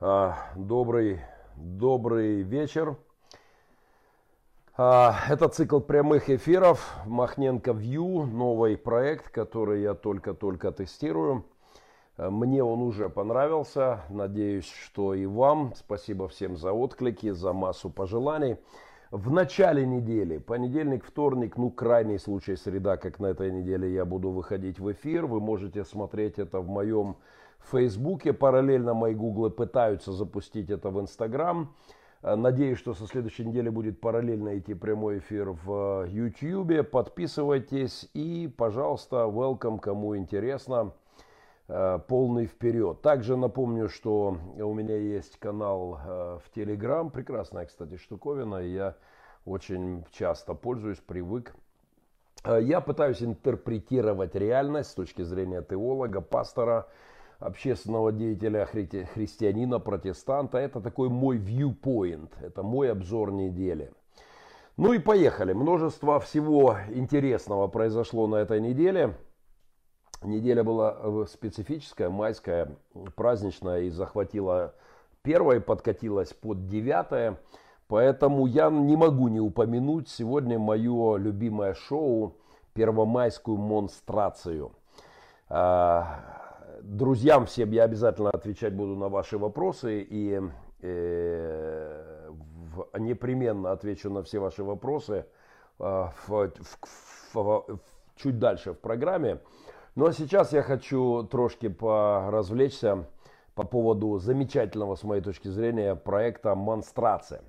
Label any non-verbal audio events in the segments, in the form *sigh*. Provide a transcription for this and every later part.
А, добрый, добрый вечер. А, это цикл прямых эфиров Махненко View, новый проект, который я только-только тестирую. А, мне он уже понравился. Надеюсь, что и вам. Спасибо всем за отклики, за массу пожеланий. В начале недели, понедельник, вторник, ну крайний случай среда, как на этой неделе я буду выходить в эфир. Вы можете смотреть это в моем Фейсбуке. Параллельно мои гуглы пытаются запустить это в Инстаграм. Э, надеюсь, что со следующей недели будет параллельно идти прямой эфир в YouTube. Подписывайтесь и, пожалуйста, welcome, кому интересно, э, полный вперед. Также напомню, что у меня есть канал э, в Telegram, прекрасная, кстати, штуковина, я очень часто пользуюсь, привык. Я пытаюсь интерпретировать реальность с точки зрения теолога, пастора, общественного деятеля, хри христианина, протестанта. Это такой мой viewpoint, это мой обзор недели. Ну и поехали. Множество всего интересного произошло на этой неделе. Неделя была э, специфическая, майская, праздничная и захватила первое, подкатилась под девятое. Поэтому я не могу не упомянуть сегодня мое любимое шоу «Первомайскую монстрацию». Друзьям всем я обязательно отвечать буду на ваши вопросы и э, в, непременно отвечу на все ваши вопросы э, в, в, в, чуть дальше в программе. Ну а сейчас я хочу трошки поразвлечься по поводу замечательного, с моей точки зрения, проекта «Монстрация».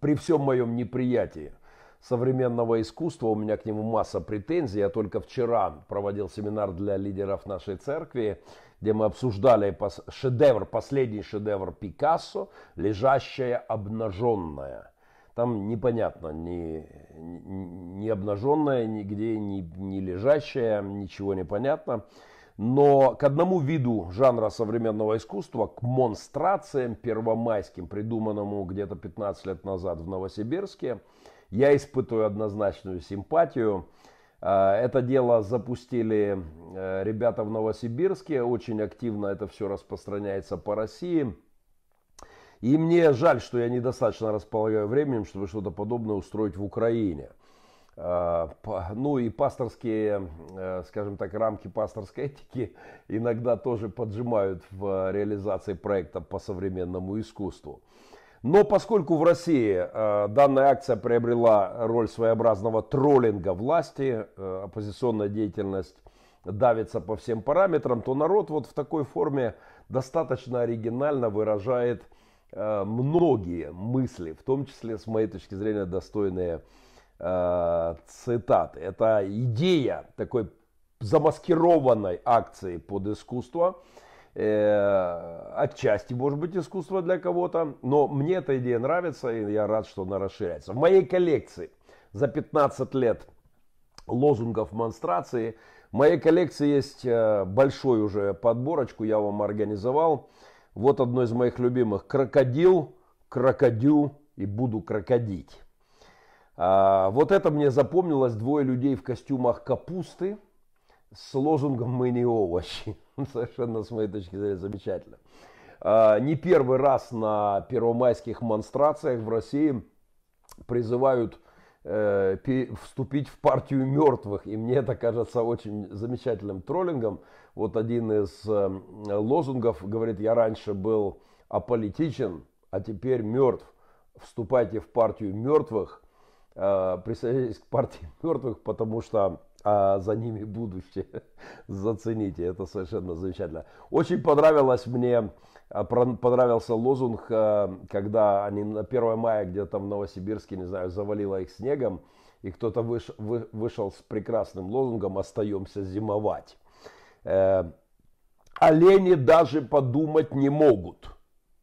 При всем моем неприятии – современного искусства, у меня к нему масса претензий. Я только вчера проводил семинар для лидеров нашей церкви, где мы обсуждали шедевр, последний шедевр Пикассо, «Лежащая обнаженная». Там непонятно, ни, ни обнаженная, нигде ни, ни лежащая, ничего не понятно. Но к одному виду жанра современного искусства, к монстрациям первомайским, придуманному где-то 15 лет назад в Новосибирске – я испытываю однозначную симпатию. А, это дело запустили э, ребята в Новосибирске, очень активно это все распространяется по России. И мне жаль, что я недостаточно располагаю временем, чтобы что-то подобное устроить в Украине. А, ну и пасторские, э, скажем так, рамки пасторской этики иногда тоже поджимают в реализации проекта по современному искусству. Но поскольку в России э, данная акция приобрела роль своеобразного троллинга власти, э, оппозиционная деятельность давится по всем параметрам, то народ вот в такой форме достаточно оригинально выражает э, многие мысли, в том числе, с моей точки зрения, достойные цитаты. Это идея такой замаскированной акции под искусство – э, отчасти, может быть, искусство для кого-то, но мне эта идея нравится, и я рад, что она расширяется. В моей коллекции за 15 лет лозунгов монстрации, в моей коллекции есть э, большой уже подборочку, я вам организовал. Вот одно из моих любимых. Крокодил, крокодю и буду крокодить. А, вот это мне запомнилось. Двое людей в костюмах капусты с лозунгом «Мы не овощи». *laughs* Совершенно, с моей точки зрения, замечательно. А, не первый раз на первомайских монстрациях в России призывают э, вступить в партию мертвых. И мне это кажется очень замечательным троллингом. Вот один из э, лозунгов говорит, я раньше был аполитичен, а теперь мертв. Вступайте в партию мертвых, э, присоединяйтесь к партии мертвых, потому что а за ними будущее. *laughs* Зацените, это совершенно замечательно. Очень понравилось мне, а, понравился лозунг, а, когда они на 1 мая где-то в Новосибирске, не знаю, завалило их снегом, и кто-то выш, вы, вышел с прекрасным лозунгом «Остаемся зимовать». Э, олени даже подумать не могут.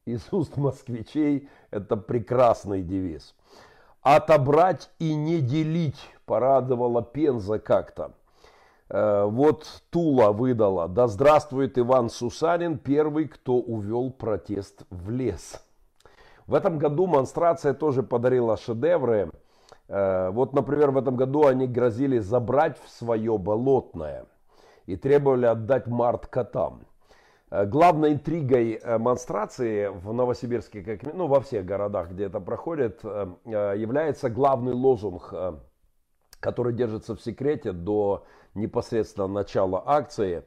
Из уст москвичей это прекрасный девиз. Отобрать и не делить порадовала Пенза как-то. Э, вот Тула выдала. Да здравствует Иван Сусанин, первый, кто увел протест в лес. В этом году монстрация тоже подарила шедевры. Э, вот, например, в этом году они грозили забрать в свое болотное и требовали отдать март котам. Э, главной интригой монстрации в Новосибирске, как, ну, во всех городах, где это проходит, является главный лозунг, который держится в секрете до непосредственно начала акции.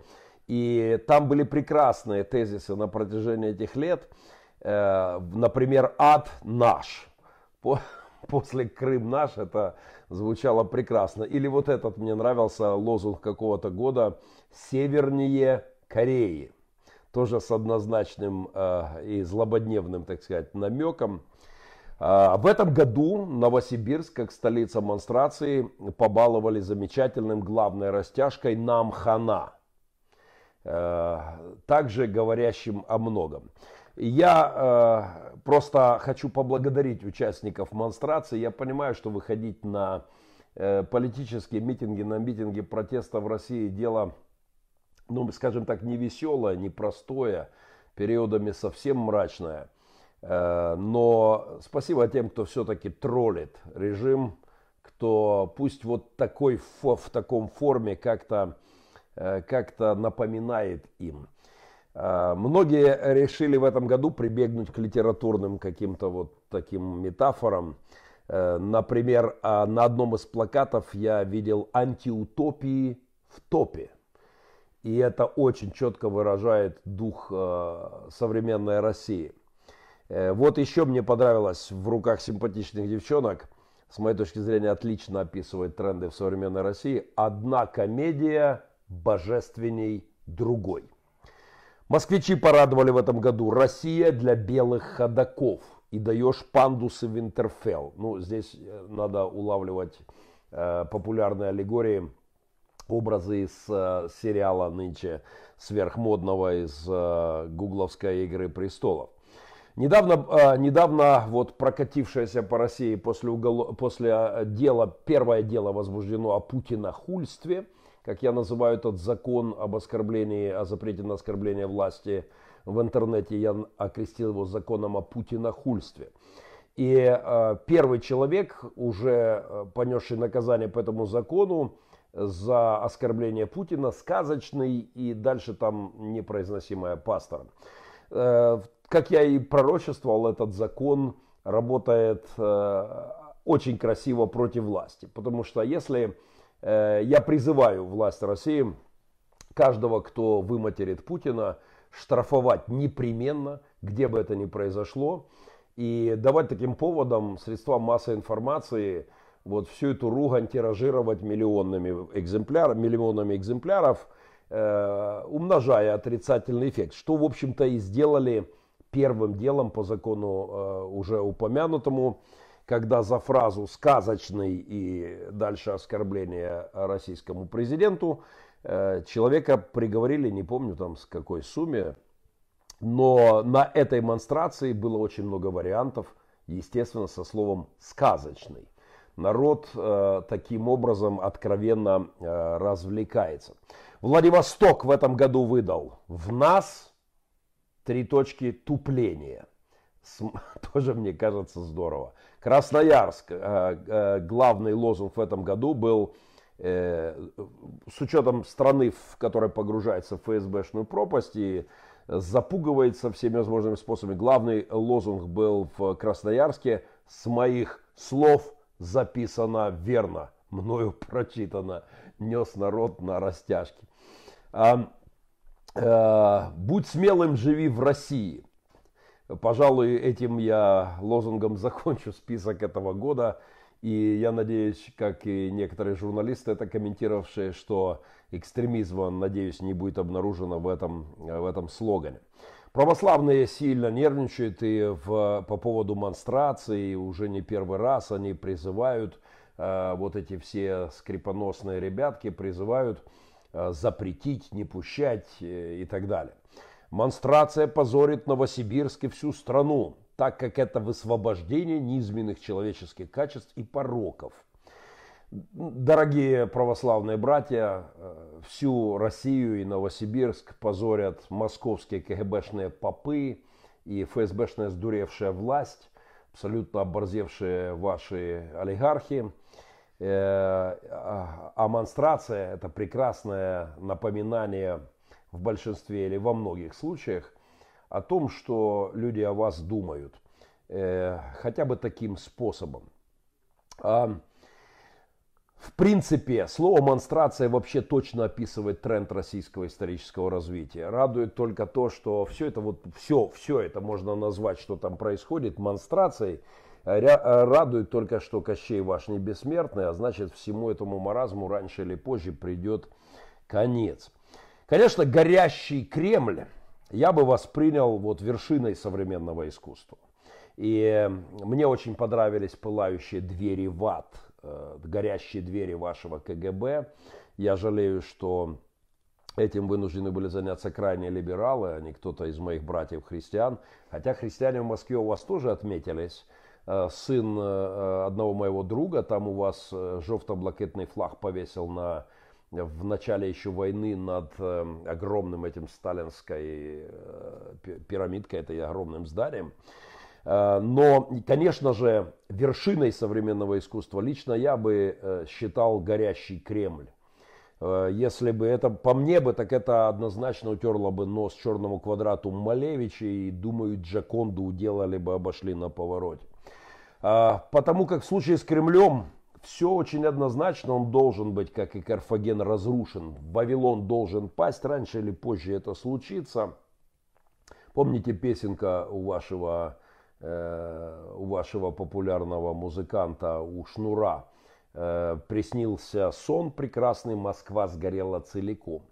И там были прекрасные тезисы на протяжении этих лет. Например, «Ад наш». *laughs* После «Крым наш» это звучало прекрасно. Или вот этот мне нравился лозунг какого-то года «Севернее Кореи» тоже с однозначным э, и злободневным, так сказать, намеком. В этом году Новосибирск, как столица монстрации, побаловали замечательным главной растяжкой «Нам хана», э, также говорящим о многом. Я э, просто хочу поблагодарить участников монстрации. Я понимаю, что выходить на э, политические митинги, на митинги протеста в России дело ну, скажем так, не веселое, не простое, периодами совсем мрачное. Э, но спасибо тем, кто все-таки троллит режим, кто пусть вот такой в таком форме как-то э, как напоминает им. Э, многие решили в этом году прибегнуть к литературным каким-то вот таким метафорам. Например, на одном из плакатов я видел антиутопии в топе. И это очень четко выражает дух современной России. Э, вот еще мне понравилось в руках симпатичных девчонок, с моей точки зрения отлично описывает тренды в современной России, одна комедия божественней другой. Москвичи порадовали в этом году «Россия для белых ходаков» и даешь пандусы Винтерфелл. Ну, здесь э, надо улавливать э, популярные аллегории – образы из э, сериала нынче сверхмодного из э, гугловской «Игры престолов». Недавно, э, недавно вот прокатившееся по России после, угол... после э, дела, первое дело возбуждено о путинохульстве, как я называю этот закон об оскорблении, о запрете на оскорбление власти в интернете, я окрестил его законом о путинохульстве. И э, первый человек, уже э, понесший наказание по этому закону, за оскорбление Путина, сказочный и дальше там непроизносимое пастором. Как я и пророчествовал, этот закон работает э, очень красиво против власти. Потому что если э, я призываю власть России, каждого, кто выматерит Путина, штрафовать непременно, где бы это ни произошло, и давать таким поводом средства массовой информации – вот всю эту ругань тиражировать миллионными экземпляров, миллионами экземпляров, э, умножая отрицательный эффект. Что, в общем-то, и сделали первым делом по закону э, уже упомянутому, когда за фразу «сказочный» и дальше оскорбление российскому президенту э, человека приговорили, не помню там с какой сумме, но на этой монстрации было очень много вариантов, естественно, со словом «сказочный» народ э, таким образом откровенно э, развлекается. Владивосток в этом году выдал в нас три точки тупления. С, *laughs* тоже мне кажется здорово. Красноярск, э, э, главный лозунг в этом году был э, с учетом страны, в которой погружается в ФСБшную пропасть и запугивается всеми возможными способами. Главный лозунг был в Красноярске с моих слов записано верно, мною прочитано, нес народ на растяжке. А, будь смелым, живи в России. Пожалуй, этим я лозунгом *laughs* закончу список этого года. И я надеюсь, как и некоторые журналисты, это комментировавшие, что экстремизма, надеюсь, не будет обнаружено в этом, в этом слогане. Православные сильно нервничают и в, по поводу монстрации, уже не первый раз они призывают, э, вот эти все скрипоносные ребятки призывают э, запретить, не пущать э, и так далее. Монстрация позорит Новосибирск и всю страну, так как это высвобождение низменных человеческих качеств и пороков – Дорогие православные братья, э, всю Россию и Новосибирск позорят московские КГБшные попы и ФСБшная сдуревшая власть, абсолютно оборзевшие ваши олигархи. Э, а, монстрация – это прекрасное напоминание в большинстве или во многих случаях о том, что люди о вас думают, э, хотя бы таким способом. А, в принципе, слово монстрация вообще точно описывает тренд российского исторического развития. Радует только то, что все это вот все, все это можно назвать, что там происходит, монстрацией. Радует только, что Кощей ваш не бессмертный, а значит всему этому маразму раньше или позже придет конец. Конечно, горящий Кремль я бы воспринял вот вершиной современного искусства. И мне очень понравились пылающие двери в ад, э, горящие двери вашего КГБ. Я жалею, что этим вынуждены были заняться крайние либералы, а не кто-то из моих братьев-христиан. Хотя христиане в Москве у вас тоже отметились. Э, сын э, одного моего друга, там у вас жовто-блакитный флаг повесил на в начале еще войны над огромным этим сталинской пирамидкой, этой огромным зданием. Э, но, конечно же, вершиной современного искусства лично я бы э, считал горящий Кремль. Э, если бы это, по мне бы, так это однозначно утерло бы нос черному квадрату Малевича и, думаю, Джаконду уделали бы, обошли на повороте. Потому как в случае с Кремлем все очень однозначно, он должен быть, как и Карфаген, разрушен. Вавилон должен пасть, раньше или позже это случится. Помните песенка у вашего Э, у вашего популярного музыканта, у Шнура, э, приснился сон прекрасный, Москва сгорела целиком.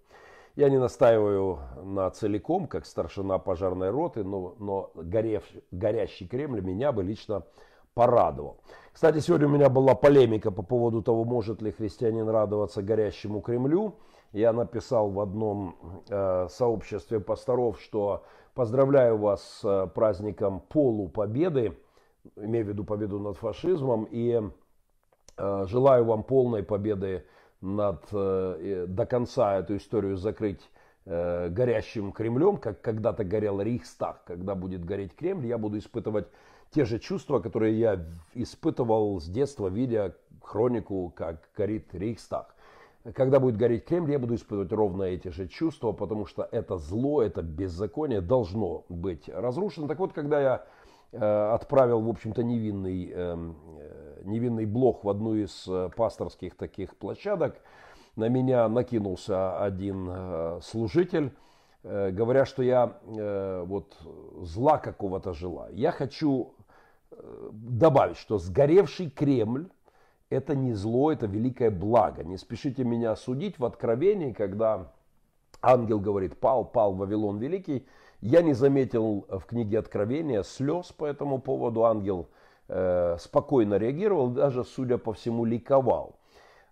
Я не настаиваю на целиком, как старшина пожарной роты, но, но горев, горящий Кремль меня бы лично порадовал. Кстати, сегодня у меня была полемика по поводу того, может ли христианин радоваться горящему Кремлю. Я написал в одном э, сообществе пасторов, что Поздравляю вас с э, праздником полупобеды, имею в виду победу над фашизмом, и э, желаю вам полной победы над, э, до конца эту историю закрыть горящим Кремлем, как когда-то горел Рейхстаг. Когда будет гореть Кремль, я буду испытывать те же чувства, которые я испытывал с детства, видя хронику, как горит Рейхстаг когда будет гореть Кремль, я буду испытывать ровно эти же чувства, потому что это зло, это беззаконие должно быть разрушено. Так вот, когда я э, отправил, в общем-то, невинный, эм, э, невинный блог в одну из э, пасторских таких площадок, на меня накинулся один э, служитель, э, говоря, что я э, вот зла какого-то желаю. Я хочу добавить, что сгоревший Кремль это не зло, это великое благо. Не спешите меня судить в Откровении, когда ангел говорит, пал, пал Вавилон Великий. Я не заметил в книге Откровения слез по этому поводу. Ангел э, спокойно реагировал, даже, судя по всему, ликовал.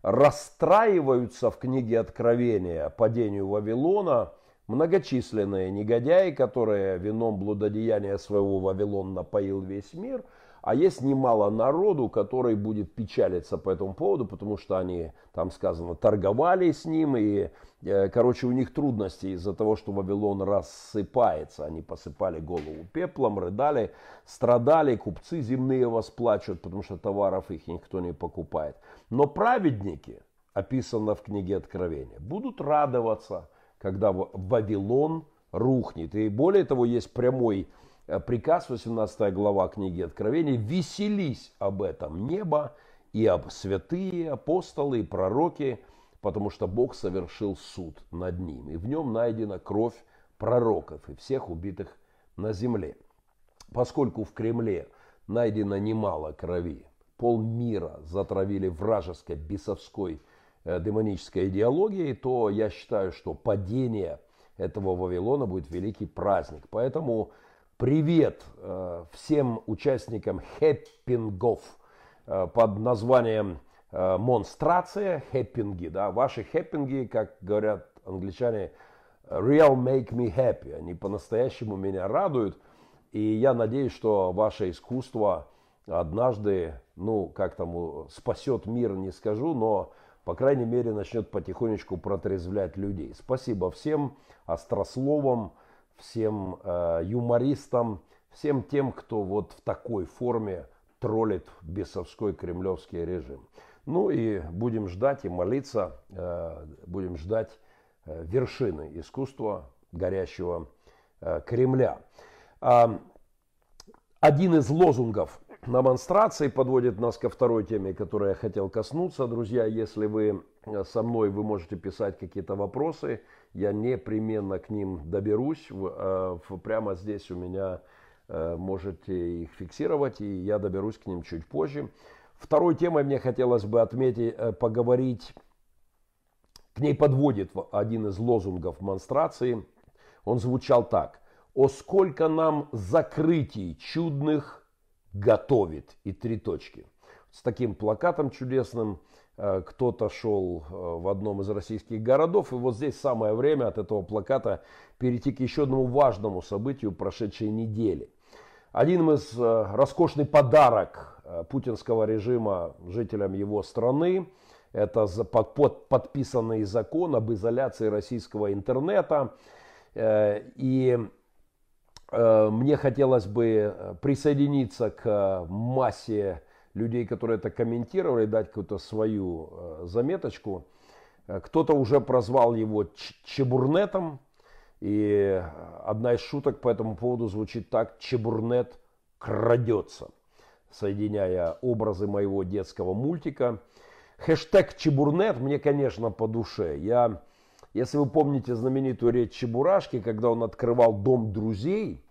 Расстраиваются в книге Откровения падению Вавилона многочисленные негодяи, которые вином блудодеяния своего Вавилон напоил весь мир – а есть немало народу, который будет печалиться по этому поводу, потому что они, там сказано, торговали с ним, и, э, короче, у них трудности из-за того, что Вавилон рассыпается. Они посыпали голову пеплом, рыдали, страдали, купцы земные восплачут, потому что товаров их никто не покупает. Но праведники, описано в книге Откровения, будут радоваться, когда Вавилон рухнет. И более того, есть прямой Э, приказ, 18 глава книги Откровения, веселись об этом небо и об святые, апостолы и пророки, потому что Бог совершил суд над ним, и в нем найдена кровь пророков и всех убитых на земле. Поскольку в Кремле найдено немало крови, полмира затравили вражеской, бесовской, демонической идеологией, то я считаю, что падение этого Вавилона будет великий праздник. Поэтому привет э, всем участникам хэппингов э, под названием э, монстрация, хэппинги. Да? Ваши хэппинги, как говорят англичане, real make me happy. Они по-настоящему меня радуют. И я надеюсь, что ваше искусство однажды, ну, как там, спасет мир, не скажу, но, по крайней мере, начнет потихонечку протрезвлять людей. Спасибо всем острословам, всем э, юмористам, всем тем, кто вот в такой форме троллит бесовской кремлевский режим. Ну и будем ждать и молиться, э, будем ждать вершины искусства горящего Кремля. Один из лозунгов на монстрации подводит нас ко второй теме, которой я хотел коснуться. Друзья, если вы э, со мной, вы можете писать какие-то вопросы. Я непременно к ним доберусь. Э, прямо здесь у меня э, можете их фиксировать, и я доберусь к ним чуть позже. Второй темой мне хотелось бы отметить, поговорить, к ней подводит один из лозунгов монстрации. Он звучал так. «О сколько нам закрытий чудных готовит и три точки. С таким плакатом чудесным э, кто-то шел э, в одном из российских городов, и вот здесь самое время от этого плаката перейти к еще одному важному событию прошедшей недели. Один из э, роскошный подарок путинского режима жителям его страны, это подписанный закон об изоляции российского интернета. И мне хотелось бы э, присоединиться к массе людей, которые это комментировали, дать какую-то свою э, заметочку. Кто-то уже прозвал его Чебурнетом, и одна из шуток по этому поводу звучит так «Чебурнет крадется», соединяя образы моего детского мультика. Хэштег Чебурнет мне, конечно, по душе. Я если вы помните знаменитую речь Чебурашки, когда он открывал дом друзей,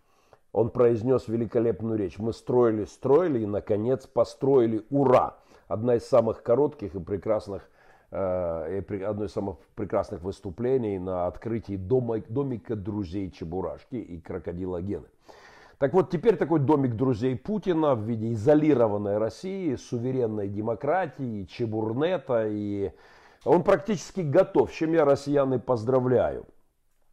он произнес великолепную речь. Мы строили, строили и, наконец, построили. Ура! Одна из самых коротких и прекрасных, э, одно из самых прекрасных выступлений на открытии дома, домика друзей Чебурашки и крокодила Гены. Так вот, теперь такой домик друзей Путина в виде изолированной России, суверенной демократии, Чебурнета и он практически готов, чем я россиян поздравляю.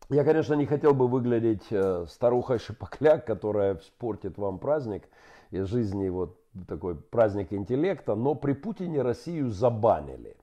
Я, конечно, не хотел бы выглядеть э, старухой шипокляк, которая спортит вам праздник из жизни, вот такой праздник интеллекта, но при Путине Россию забанили.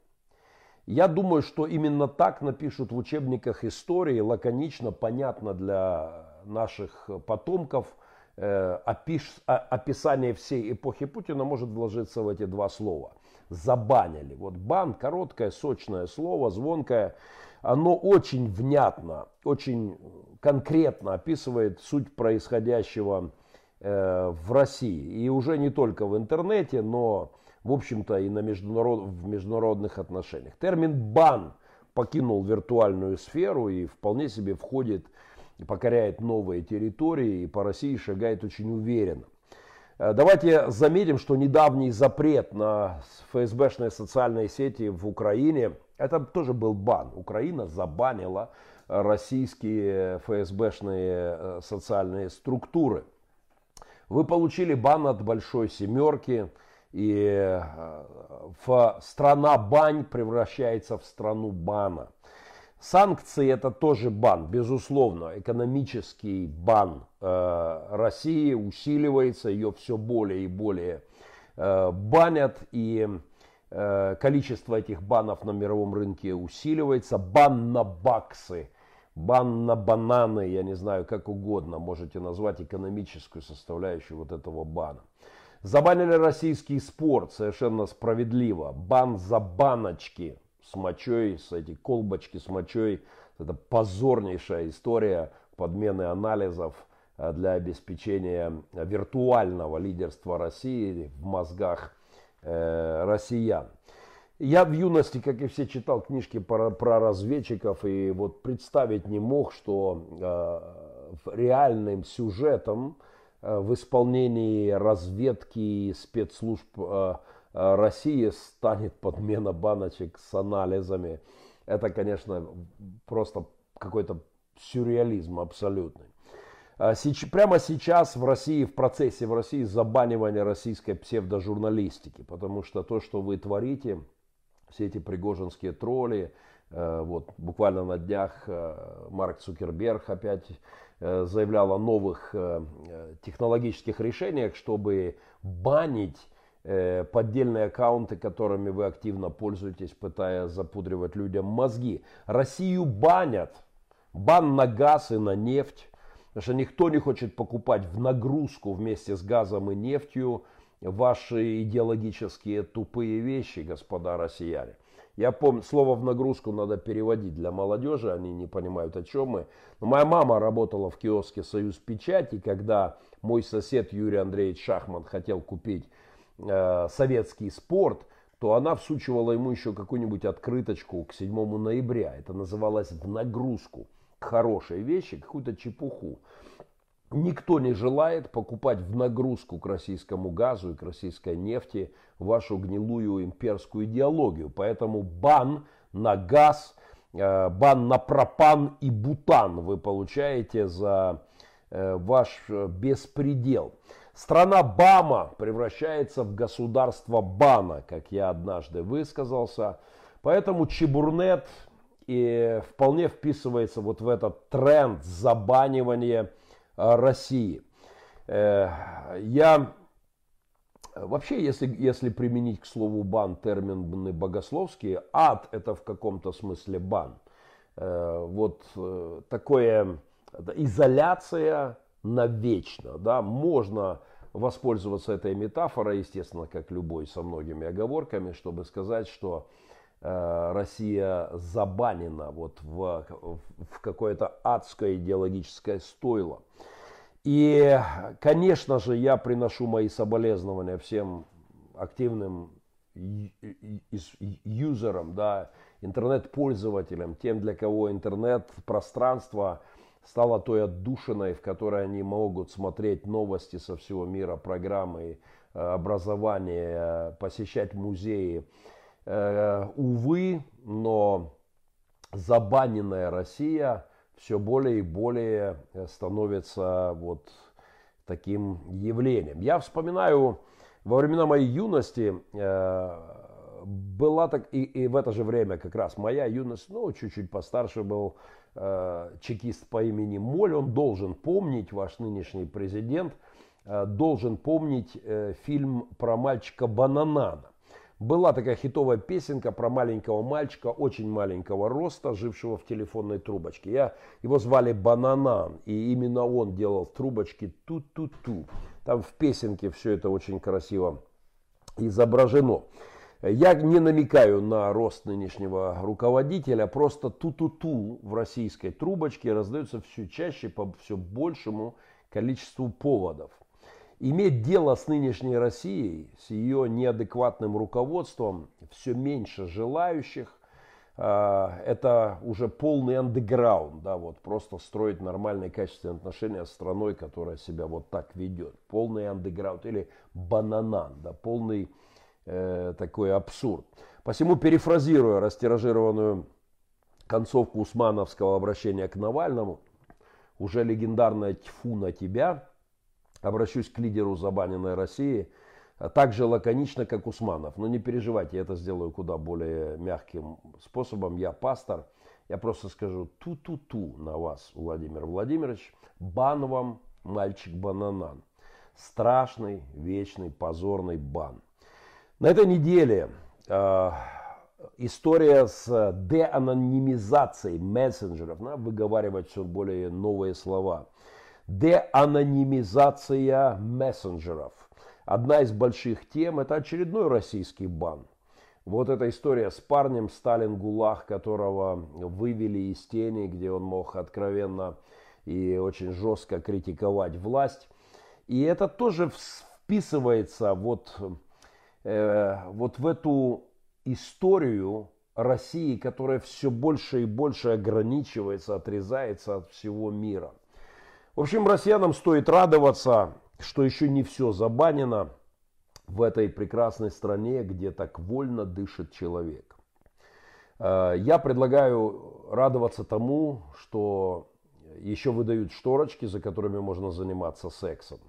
Я думаю, что именно так напишут в учебниках истории, лаконично, понятно для наших потомков. Э, описание всей эпохи Путина может вложиться в эти два слова – забанили. Вот бан, короткое, сочное слово, звонкое, оно очень внятно, очень конкретно описывает суть происходящего э, в России. И уже не только в интернете, но, в общем-то, и на международ, в международных отношениях. Термин «бан» покинул виртуальную сферу и вполне себе входит покоряет новые территории, и по России шагает очень уверенно. Э, давайте заметим, что недавний запрет на ФСБшные социальные сети в Украине, это тоже был бан. Украина забанила российские ФСБшные э, социальные структуры. Вы получили бан от Большой Семерки, и э, страна бань превращается в страну бана. Санкции это тоже бан, безусловно, экономический бан э, России усиливается, ее все более и более э, банят, и э, количество этих банов на мировом рынке усиливается. Бан на баксы, бан на бананы, я не знаю, как угодно, можете назвать экономическую составляющую вот этого бана. Забанили российский спорт, совершенно справедливо. Бан за баночки – с мочой, с эти колбочки с мочой. Это позорнейшая история подмены анализов э, для обеспечения виртуального лидерства России в мозгах э, россиян. Я в юности, как и все, читал книжки про, про разведчиков и вот представить не мог, что э, реальным сюжетом э, в исполнении разведки спецслужб э, Э, России станет подмена баночек с анализами. Это, конечно, просто какой-то сюрреализм абсолютный. А прямо сейчас в России, в процессе в России забанивания российской псевдожурналистики, потому что то, что вы творите, все эти пригожинские тролли, э, вот буквально на днях э, Марк Цукерберг опять заявлял о новых технологических решениях, чтобы банить Э, поддельные аккаунты, которыми вы активно пользуетесь, пытаясь запудривать людям мозги. Россию банят. Бан на газ и на нефть. Потому что никто не хочет покупать в нагрузку вместе с газом и нефтью ваши идеологические тупые вещи, господа россияне. Я помню, слово в нагрузку надо переводить для молодежи, они не понимают, о чем мы. Но моя мама работала в киоске «Союз Печати», когда мой сосед Юрий Андреевич Шахман хотел купить э, советский спорт, то она всучивала ему еще какую-нибудь открыточку к 7 ноября. Это называлось «в нагрузку». Хорошие вещи, какую-то чепуху. Никто не желает покупать в нагрузку к российскому газу и к российской нефти вашу гнилую имперскую идеологию. Поэтому бан на газ, э, бан на пропан и бутан вы получаете за э, ваш беспредел. Страна Бама превращается в государство Бана, как я однажды высказался. Поэтому Чебурнет и вполне вписывается вот в этот тренд забанивания Э, России. Э, я вообще, если, если применить к слову бан термины богословские, ад это в каком-то смысле бан. Э, вот такое изоляция навечно, да, можно воспользоваться этой метафорой, естественно, как любой, со многими оговорками, чтобы сказать, что Россия забанена вот в, в какое-то адское идеологическое стойло. И, конечно же, я приношу мои соболезнования всем активным юзерам, да, интернет-пользователям, тем, для кого интернет-пространство стало той отдушиной, в которой они могут смотреть новости со всего мира, программы э, образования, посещать музеи. Э, увы, но забаненная Россия – все более и более э, становится вот таким явлением. Я вспоминаю во времена моей юности была так и, и в это же время как раз моя юность, ну чуть-чуть постарше был э, чекист по имени Моль, он должен помнить ваш нынешний президент, э, должен помнить э, фильм про мальчика Бананана. Была такая хитовая песенка про маленького мальчика, очень маленького роста, жившего в телефонной трубочке. Я, его звали Бананан, и именно он делал в трубочке ту-ту-ту. Там в песенке все это очень красиво изображено. Я не намекаю на рост нынешнего руководителя, просто ту-ту-ту в российской трубочке раздается все чаще по все большему количеству поводов. Иметь дело с нынешней Россией, с ее неадекватным руководством, все меньше желающих. А, это уже полный андеграунд, да, вот просто строить нормальные качественные отношения с страной, которая себя вот так ведет. Полный андеграунд или бананан, да, полный э, такой абсурд. Посему, перефразируя растиражированную концовку усмановского обращения к Навальному, уже легендарная «Тьфу на тебя», Обращусь к лидеру забаненной России а так же лаконично, как Усманов. Но не переживайте, я это сделаю куда более мягким способом. Я пастор. Я просто скажу ту-ту-ту на вас, Владимир Владимирович. Бан вам, мальчик бананан. Страшный, вечный, позорный бан. На этой неделе э, история с деанонимизацией мессенджеров. Надо выговаривать все более новые слова деанонимизация мессенджеров. Одна из больших тем – это очередной российский бан. Вот эта история с парнем Сталин Гулах, которого вывели из тени, где он мог откровенно и очень жестко критиковать власть. И это тоже вписывается вот, э, вот в эту историю России, которая все больше и больше ограничивается, отрезается от всего мира – в общем, россиянам стоит радоваться, что еще не все забанено в этой прекрасной стране, где так вольно дышит человек. Э, я предлагаю радоваться тому, что еще выдают шторочки, за которыми можно заниматься сексом.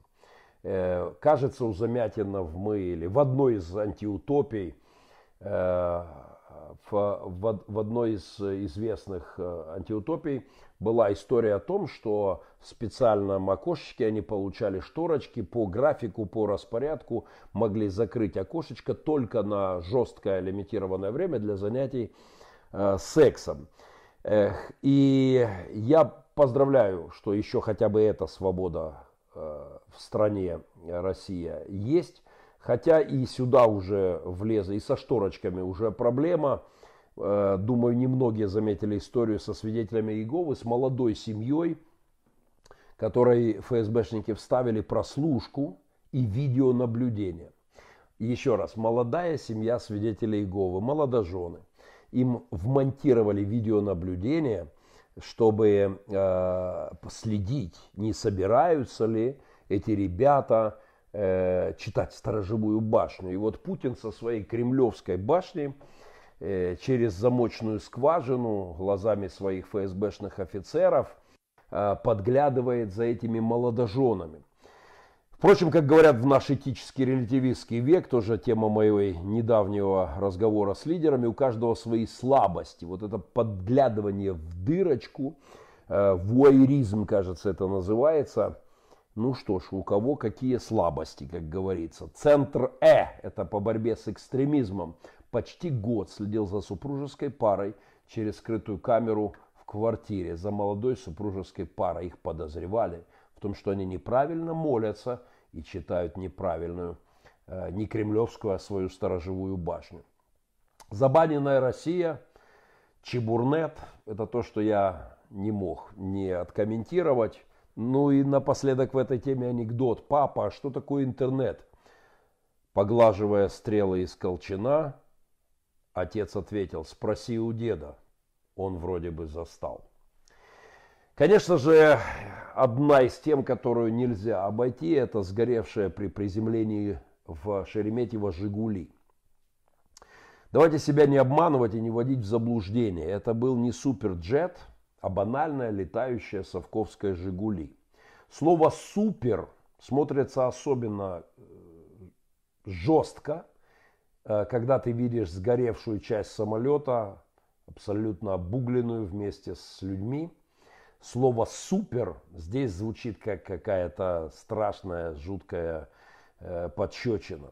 Э, кажется, у Замятинов мы или в одной из антиутопий э, в, в, в одной из известных э, антиутопий была история о том, что в специальном окошечке они получали шторочки по графику, по распорядку, могли закрыть окошечко только на жесткое лимитированное время для занятий э, сексом. Эх, и я поздравляю, что еще хотя бы эта свобода в стране Россия есть. Хотя и сюда уже влезла, и со шторочками уже проблема. э, думаю, немногие заметили историю со свидетелями Иеговы, с молодой семьей, которой ФСБшники вставили прослушку и видеонаблюдение. Еще раз, молодая семья свидетелей Иеговы, молодожены. Им вмонтировали видеонаблюдение, чтобы э, следить, не собираются ли эти ребята э, читать сторожевую башню. И вот Путин со своей кремлевской башней э, через замочную скважину глазами своих ФСБшных офицеров э, подглядывает за этими молодоженами. Впрочем, как говорят в наш этический релятивистский век, тоже тема моего недавнего разговора с лидерами, у каждого свои слабости. Вот это подглядывание в дырочку, э, вуайеризм, кажется, это называется. Ну что ж, у кого какие слабости, как говорится. Центр Э, это по борьбе с экстремизмом, почти год следил за супружеской парой через скрытую камеру в квартире. За молодой супружеской парой их подозревали в том, что они неправильно молятся – и читают неправильную, э, не кремлевскую, а свою сторожевую башню. Забаненная Россия, Чебурнет, это то, что я не мог не откомментировать. Ну и напоследок в этой теме анекдот. Папа, а что такое интернет? Поглаживая стрелы из колчана, отец ответил, спроси у деда. Он вроде бы застал. Конечно же, одна из тем, которую нельзя обойти, это сгоревшая при приземлении в Шереметьево «Жигули». Давайте себя не обманывать и не вводить в заблуждение. Это был не суперджет, а банальная летающая совковская «Жигули». Слово «супер» смотрится особенно э, жестко, э, когда ты видишь сгоревшую часть самолета, абсолютно обугленную вместе с людьми – слово «супер» здесь звучит как какая-то страшная, жуткая э, подщечина.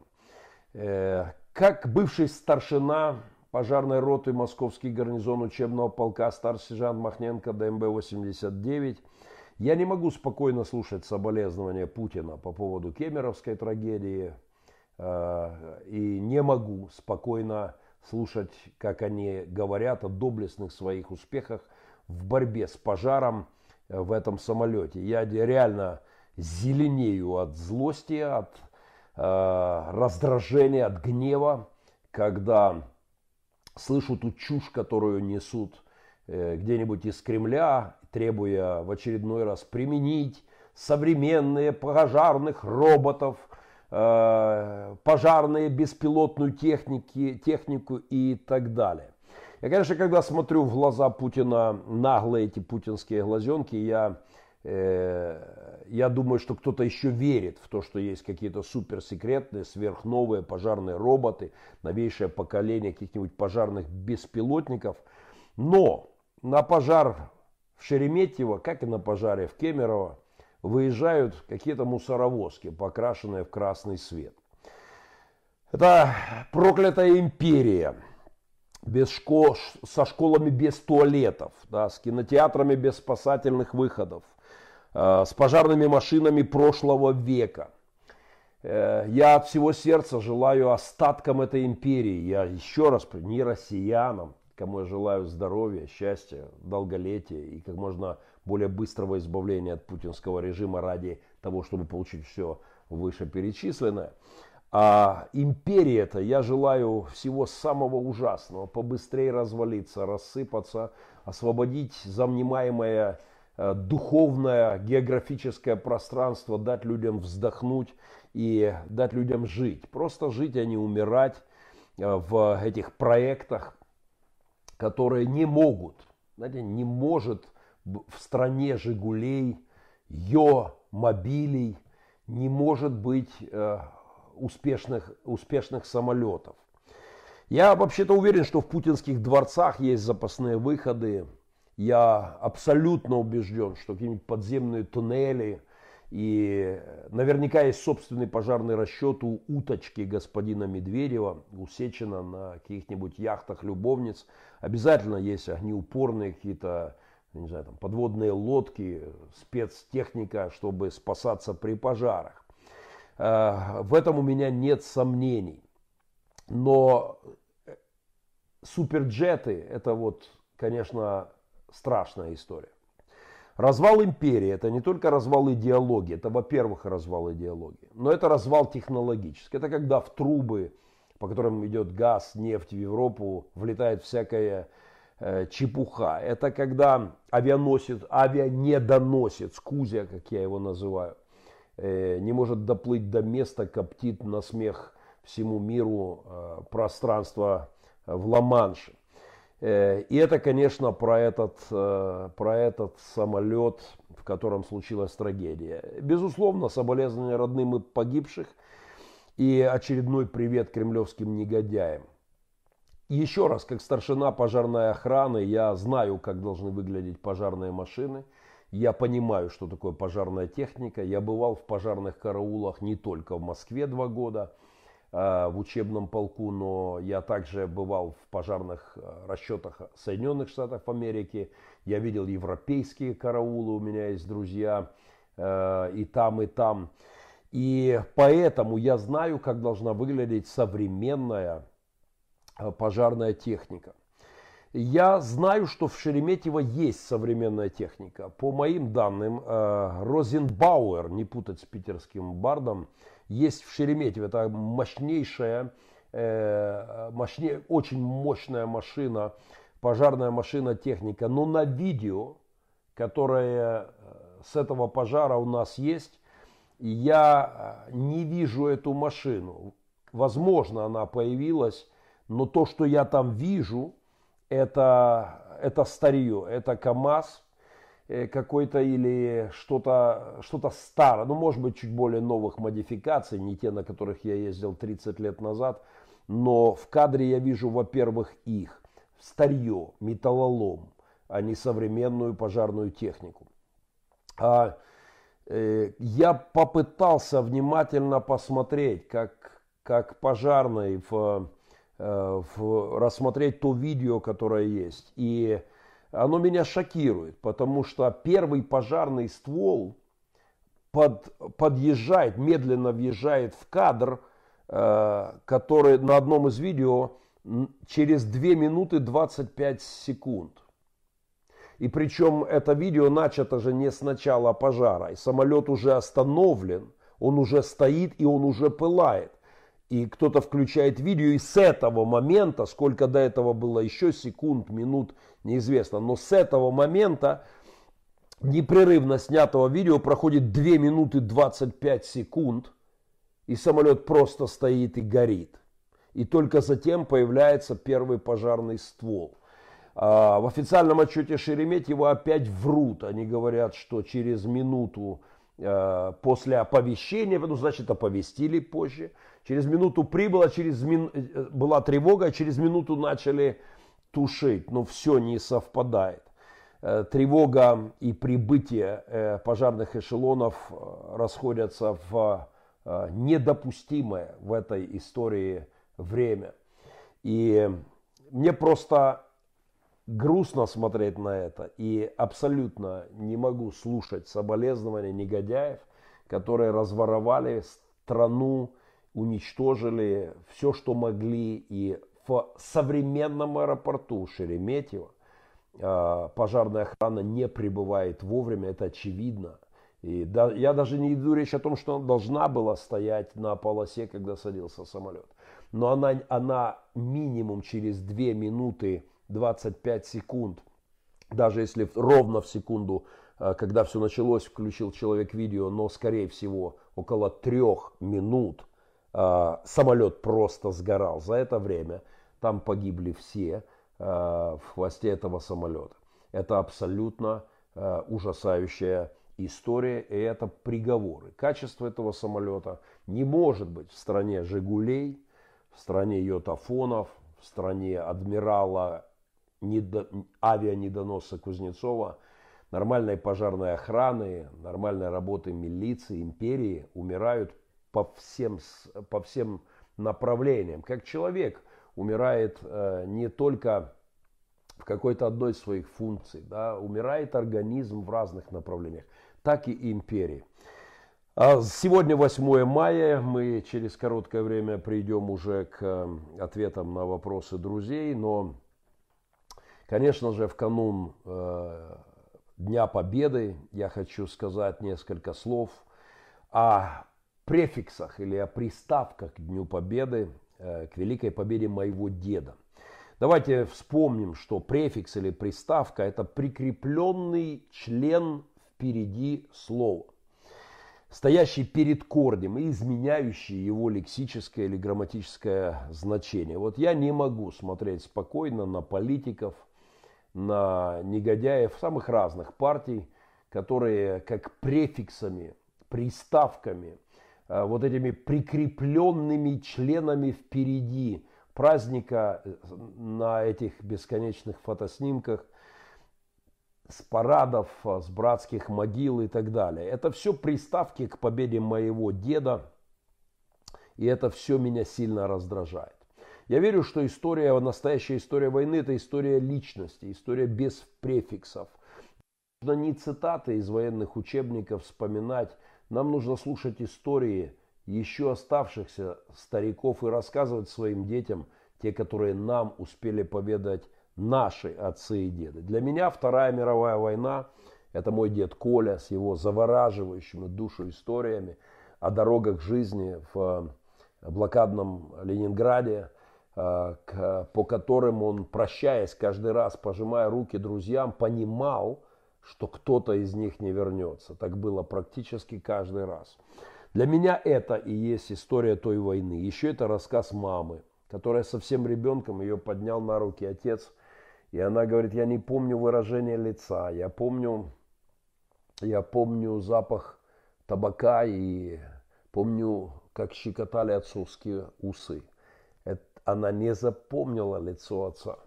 Э, как бывший старшина пожарной роты Московский гарнизон учебного полка старший сержант Махненко ДМБ-89, я не могу спокойно слушать соболезнования Путина по поводу кемеровской трагедии э, и не могу спокойно слушать, как они говорят о доблестных своих успехах в борьбе с пожаром э, в этом самолете. Я реально зеленею от злости, от э, раздражения, от гнева, когда слышу ту чушь, которую несут э, где-нибудь из Кремля, требуя в очередной раз применить современные пожарных роботов, э, пожарные беспилотную техники, технику и так далее. Я, конечно, когда смотрю в глаза Путина, наглые эти путинские глазенки, я, э, я думаю, что кто-то еще верит в то, что есть какие-то суперсекретные, сверхновые пожарные роботы, новейшее поколение каких-нибудь пожарных беспилотников. Но на пожар в Шереметьево, как и на пожаре в Кемерово, выезжают какие-то мусоровозки, покрашенные в красный свет. Это проклятая империя – без школ, со школами без туалетов, да, с кинотеатрами без спасательных выходов, э, с пожарными машинами прошлого века. Э, я от всего сердца желаю остаткам этой империи, я еще раз, не россиянам, кому я желаю здоровья, счастья, долголетия и как можно более быстрого избавления от путинского режима ради того, чтобы получить все вышеперечисленное. А империи это я желаю всего самого ужасного, побыстрее развалиться, рассыпаться, освободить замнимаемое э, духовное географическое пространство, дать людям вздохнуть и дать людям жить. Просто жить, а не умирать э, в этих проектах, которые не могут, знаете, не может в стране «Жигулей», «Йо», «Мобилей», не может быть э, успешных, успешных самолетов. Я вообще-то уверен, что в путинских дворцах есть запасные выходы. Я абсолютно убежден, что какие-нибудь подземные туннели и наверняка есть собственный пожарный расчет у уточки господина Медведева, у Сечина на каких-нибудь яхтах любовниц. Обязательно есть огнеупорные какие-то не знаю, там, подводные лодки, спецтехника, чтобы спасаться при пожарах. Э, в этом у меня нет сомнений. Но суперджеты – это вот, конечно, страшная история. Развал империи – это не только развал идеологии, это, во-первых, развал идеологии, но это развал технологический. Это когда в трубы, по которым идет газ, нефть в Европу, влетает всякая э, чепуха. Это когда авианосец, авианедоносец, Кузя, как я его называю, э, не может доплыть до места, коптит на смех всему миру э, пространство в Ла-Манше. Э, и это, конечно, про этот, э, про этот самолет, в котором случилась трагедия. Безусловно, соболезнования родным и погибших и очередной привет кремлевским негодяям. Еще раз, как старшина пожарной охраны, я знаю, как должны выглядеть пожарные машины. Я понимаю, что такое пожарная техника. Я бывал в пожарных караулах не только в Москве два года – Э, в учебном полку, но я также бывал в пожарных э, расчетах Соединенных Штатов Америки. Я видел европейские караулы, у меня есть друзья э, и там, и там. И поэтому я знаю, как должна выглядеть современная пожарная техника. Я знаю, что в Шереметьево есть современная техника. По моим данным, Розенбауэр, не путать с питерским бардом, есть в Шереметьево. Это мощнейшая, э, мощнее, очень мощная машина, пожарная машина, техника. Но на видео, которое э, с этого пожара у нас есть, я э, не вижу эту машину. Возможно, она появилась, но то, что я там вижу, это, это старье, это КАМАЗ, Э, какой-то или что-то что старое, ну, может быть, чуть более новых модификаций, не те, на которых я ездил 30 лет назад, но в кадре я вижу, во-первых, их, старье, металлолом, а не современную пожарную технику. А, э, я попытался внимательно посмотреть, как, как пожарный, в, в, рассмотреть то видео, которое есть. И оно меня шокирует, потому что первый пожарный ствол под, подъезжает, медленно въезжает в кадр, э, который на одном из видео через 2 минуты 25 секунд. И причем это видео начато же не с начала пожара. И самолет уже остановлен, он уже стоит и он уже пылает и кто-то включает видео, и с этого момента, сколько до этого было еще секунд, минут, неизвестно, но с этого момента непрерывно снятого видео проходит 2 минуты 25 секунд, и самолет просто стоит и горит. И только затем появляется первый пожарный ствол. А, в официальном отчете Шереметьево опять врут. Они говорят, что через минуту э, после оповещения, ну, значит, оповестили позже, Через минуту прибыла, через мин... Э, была тревога, через минуту начали тушить. Но все не совпадает. Э, тревога и прибытие э, пожарных эшелонов расходятся в недопустимое в этой истории время. И мне просто грустно смотреть на это и абсолютно не могу слушать соболезнования негодяев, которые разворовали страну уничтожили все, что могли. И в современном аэропорту Шереметьево а, пожарная охрана не прибывает вовремя, это очевидно. И да, я даже не иду речь о том, что она должна была стоять на полосе, когда садился самолет. Но она, она минимум через 2 минуты 25 секунд, даже если ровно в секунду, а, когда все началось, включил человек видео, но скорее всего около трех минут – самолет просто сгорал. За это время там погибли все а, в хвосте этого самолета. Это абсолютно а, ужасающая история, и это приговоры. Качество этого самолета не может быть в стране «Жигулей», в стране «Йотафонов», в стране адмирала недо... авианедоноса Кузнецова, нормальной пожарной охраны, нормальной работы милиции, империи умирают по всем, по всем направлениям. Как человек умирает э, не только в какой-то одной из своих функций, да, умирает организм в разных направлениях, так и империи. А сегодня 8 мая, мы через короткое время придем уже к э, ответам на вопросы друзей, но, конечно же, в канун э, Дня Победы я хочу сказать несколько слов о префиксах или о приставках к Дню Победы, э, к Великой Победе моего деда. Давайте вспомним, что префикс или приставка – это прикрепленный член впереди слова стоящий перед корнем и изменяющий его лексическое или грамматическое значение. Вот я не могу смотреть спокойно на политиков, на негодяев самых разных партий, которые как префиксами, приставками, вот этими прикрепленными членами впереди праздника э, на этих бесконечных фотоснимках с парадов, а, с братских могил и так далее. Это все приставки к победе моего деда, и это все меня сильно раздражает. Я верю, что история, настоящая история войны – это история личности, история без префиксов. Нужно не цитаты из военных учебников вспоминать, нам нужно слушать истории еще оставшихся стариков и рассказывать своим детям, те, которые нам успели поведать наши отцы и деды. Для меня Вторая мировая война – это мой дед Коля с его завораживающими душу историями о дорогах жизни в э, блокадном Ленинграде, э, по которым он, прощаясь каждый раз, пожимая руки друзьям, понимал, что кто-то из них не вернется. Так было практически каждый раз. Для меня это и есть история той войны. Еще это рассказ мамы, которая совсем ребенком ее поднял на руки отец – и она говорит, я не помню выражение лица, я помню, я помню запах табака и помню, как щекотали отцовские усы. Это, она не запомнила лицо отца.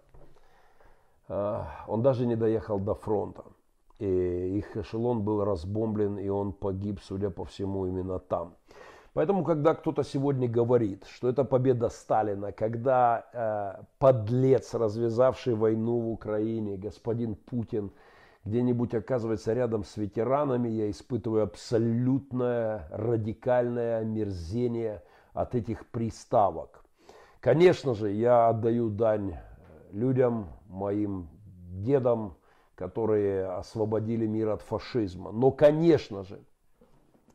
А, он даже не доехал до фронта. И их эшелон был разбомблен, и он погиб, судя по всему, именно там. Поэтому, когда кто-то сегодня говорит, что это победа Сталина, когда э, подлец, развязавший войну в Украине, господин Путин, где-нибудь оказывается рядом с ветеранами, я испытываю абсолютное радикальное омерзение от этих приставок. Конечно же, я отдаю дань людям, моим дедам, которые освободили мир от фашизма. Но, конечно же,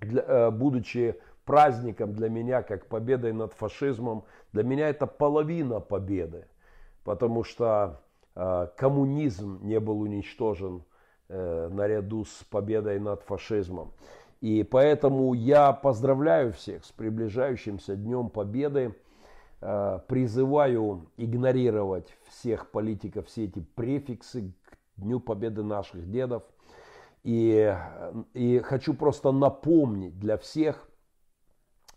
для, э, будучи праздником для меня, как победой над фашизмом, для меня это половина победы, потому что э, коммунизм не был уничтожен э, наряду с победой над фашизмом. И поэтому я поздравляю всех с приближающимся Днем Победы, э, призываю игнорировать всех политиков, все эти префиксы Дню Победы наших дедов. И, и хочу просто напомнить для всех,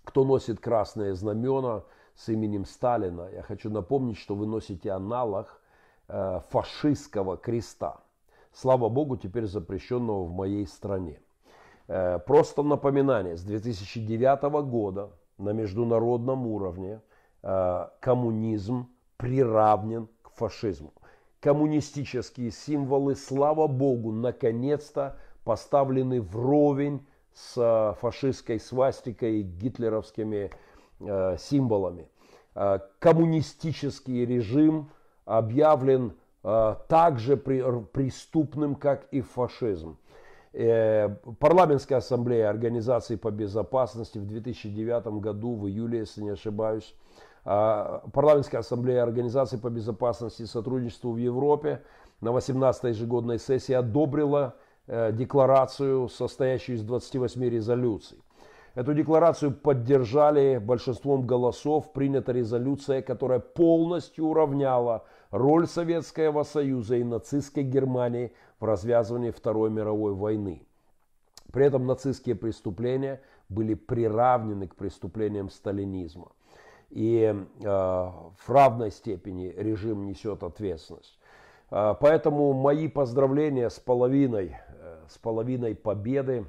кто носит красные знамена с именем Сталина, я хочу напомнить, что вы носите аналог э, фашистского креста. Слава Богу, теперь запрещенного в моей стране. Э, просто напоминание, с 2009 года на международном уровне э, коммунизм приравнен к фашизму. Коммунистические символы, слава Богу, наконец-то поставлены вровень с э, фашистской свастикой и гитлеровскими э, символами. Э, коммунистический режим объявлен также преступным, как и фашизм. Парламентская ассамблея Организации по безопасности в 2009 году, в июле, если не ошибаюсь, Парламентская ассамблея Организации по безопасности и сотрудничеству в Европе на 18-й ежегодной сессии одобрила Э, декларацию, состоящую из 28 резолюций. Эту декларацию поддержали большинством голосов. Принята резолюция, которая полностью уравняла роль Советского Союза и нацистской Германии в развязывании Второй мировой войны. При этом нацистские преступления были приравнены к преступлениям сталинизма. И э, в равной степени режим несет ответственность. Э, поэтому мои поздравления с половиной с половиной победы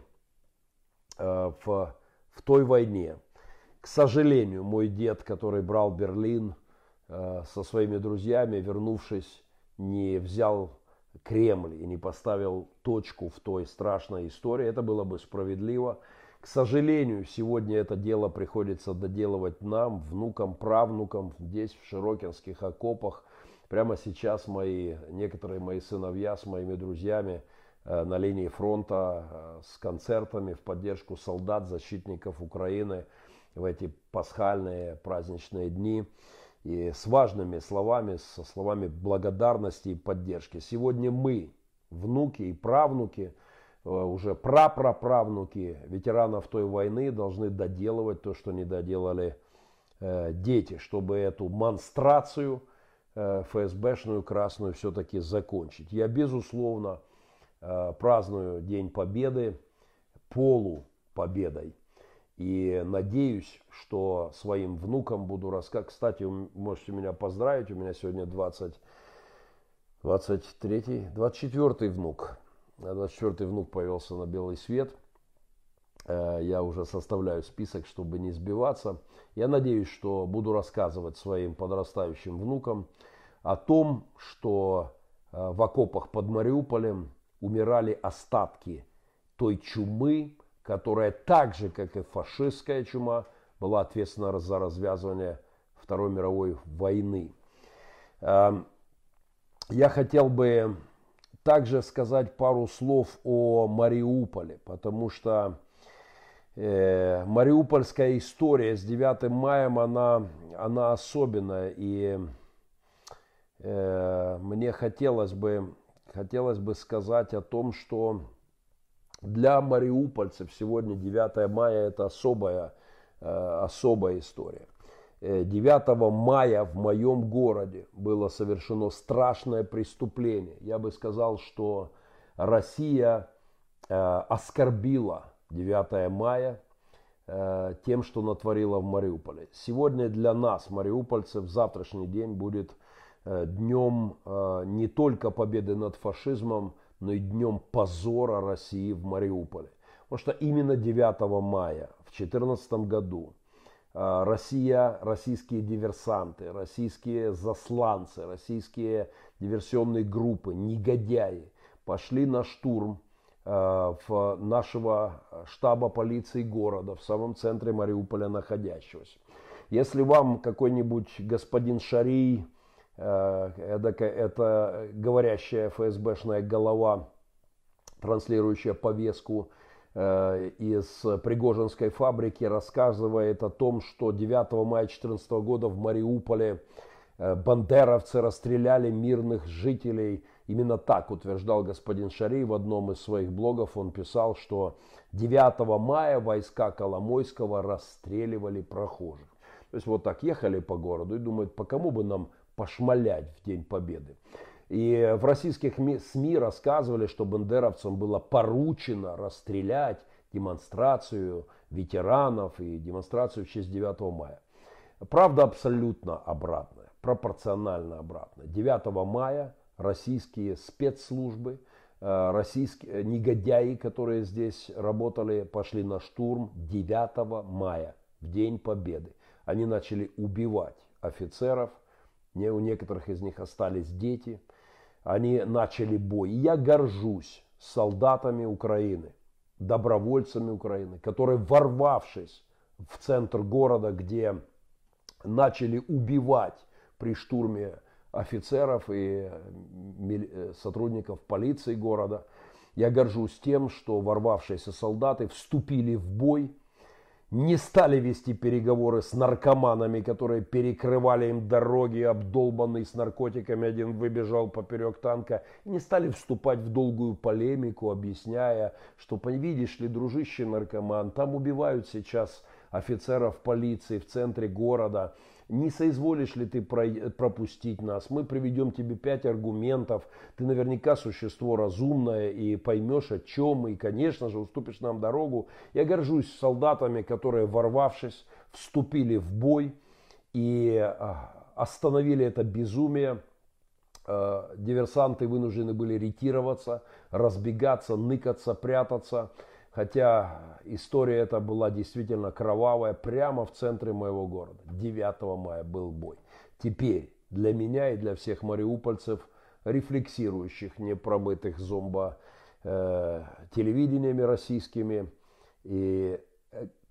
э, в, в той войне. К сожалению, мой дед, который брал Берлин э, со своими друзьями, вернувшись, не взял Кремль и не поставил точку в той страшной истории. Это было бы справедливо. К сожалению, сегодня это дело приходится доделывать нам, внукам, правнукам, здесь в Широкинских окопах. Прямо сейчас мои, некоторые мои сыновья с моими друзьями э, на линии фронта э, с концертами в поддержку солдат, защитников Украины в эти пасхальные праздничные дни и с важными словами, со словами благодарности и поддержки. Сегодня мы, внуки и правнуки – уже прапраправнуки ветеранов той войны должны доделывать то, что не доделали э, дети, чтобы эту монстрацию э, ФСБшную красную все-таки закончить. Я, безусловно, праздную День Победы полупобедой. И надеюсь, что своим внукам буду рассказывать. Кстати, можете меня поздравить, у меня сегодня 20, 23, 24 внук. 24-й внук повелся на белый свет. Э, я уже составляю список, чтобы не сбиваться. Я надеюсь, что буду рассказывать своим подрастающим внукам о том, что э, в окопах под Мариуполем умирали остатки той чумы, которая так же, как и фашистская чума, была ответственна за развязывание Второй мировой войны. Эм, я хотел бы также сказать пару слов о Мариуполе, потому что э, мариупольская история с 9 мая, она, она особенная. И э, мне хотелось бы, хотелось бы сказать о том, что для мариупольцев сегодня 9 мая это особая, э, особая история. 9 э, мая в моем городе было совершено страшное преступление. Я бы сказал, что Россия э, оскорбила 9 мая э, тем, что натворила в Мариуполе. Сегодня для нас, мариупольцев, завтрашний день будет днем не только победы над фашизмом, но и днем позора России в Мариуполе. Потому что именно 9 мая в 2014 году Россия, российские диверсанты, российские засланцы, российские диверсионные группы, негодяи пошли на штурм а, в нашего штаба полиции города, в самом центре Мариуполя находящегося. Если вам какой-нибудь господин Шарий, а, это, это говорящая ФСБшная голова, транслирующая повестку из Пригожинской фабрики рассказывает о том, что 9 мая 2014 года в Мариуполе э, бандеровцы расстреляли мирных жителей. Именно так утверждал господин Шарий в одном из своих блогов. Он писал, что 9 мая войска Коломойского расстреливали прохожих. То есть вот так ехали по городу и думают, по кому бы нам пошмалять в День Победы. И в российских СМИ рассказывали, что бандеровцам было поручено расстрелять демонстрацию ветеранов и демонстрацию в честь 9 мая. Правда абсолютно обратная, пропорционально обратная. 9 мая российские спецслужбы, э, российские негодяи, которые здесь работали, пошли на штурм 9 мая, в День Победы. Они начали убивать офицеров, у некоторых из них остались дети – они начали бой. я горжусь солдатами Украины, добровольцами Украины, которые, ворвавшись в центр города, где начали убивать при штурме офицеров и э, сотрудников полиции города, я горжусь тем, что ворвавшиеся солдаты вступили в бой – не стали вести переговоры с наркоманами, которые перекрывали им дороги, обдолбанные с наркотиками, один выбежал поперек танка, не стали вступать в долгую полемику, объясняя, что, видишь ли, дружище наркоман, там убивают сейчас офицеров полиции в центре города, не соизволишь ли ты пропустить нас? Мы приведем тебе пять аргументов. Ты наверняка существо разумное и поймешь, о чем мы. И, конечно же, уступишь нам дорогу. Я горжусь солдатами, которые, ворвавшись, вступили в бой и а, остановили это безумие. А, диверсанты вынуждены были ретироваться, разбегаться, ныкаться, прятаться. Хотя история эта была действительно кровавая прямо в центре моего города. 9 мая был бой. Теперь для меня и для всех мариупольцев, рефлексирующих непробытых зомбо э, телевидениями российскими и